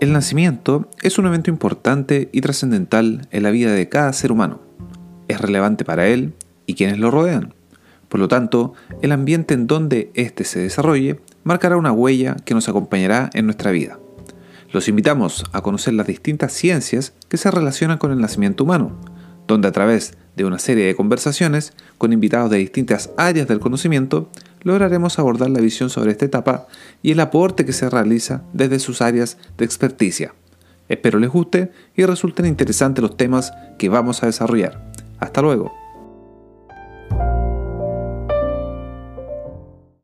El nacimiento es un evento importante y trascendental en la vida de cada ser humano. Es relevante para él y quienes lo rodean. Por lo tanto, el ambiente en donde éste se desarrolle marcará una huella que nos acompañará en nuestra vida. Los invitamos a conocer las distintas ciencias que se relacionan con el nacimiento humano, donde a través de una serie de conversaciones con invitados de distintas áreas del conocimiento, lograremos abordar la visión sobre esta etapa y el aporte que se realiza desde sus áreas de experticia. Espero les guste y resulten interesantes los temas que vamos a desarrollar. Hasta luego.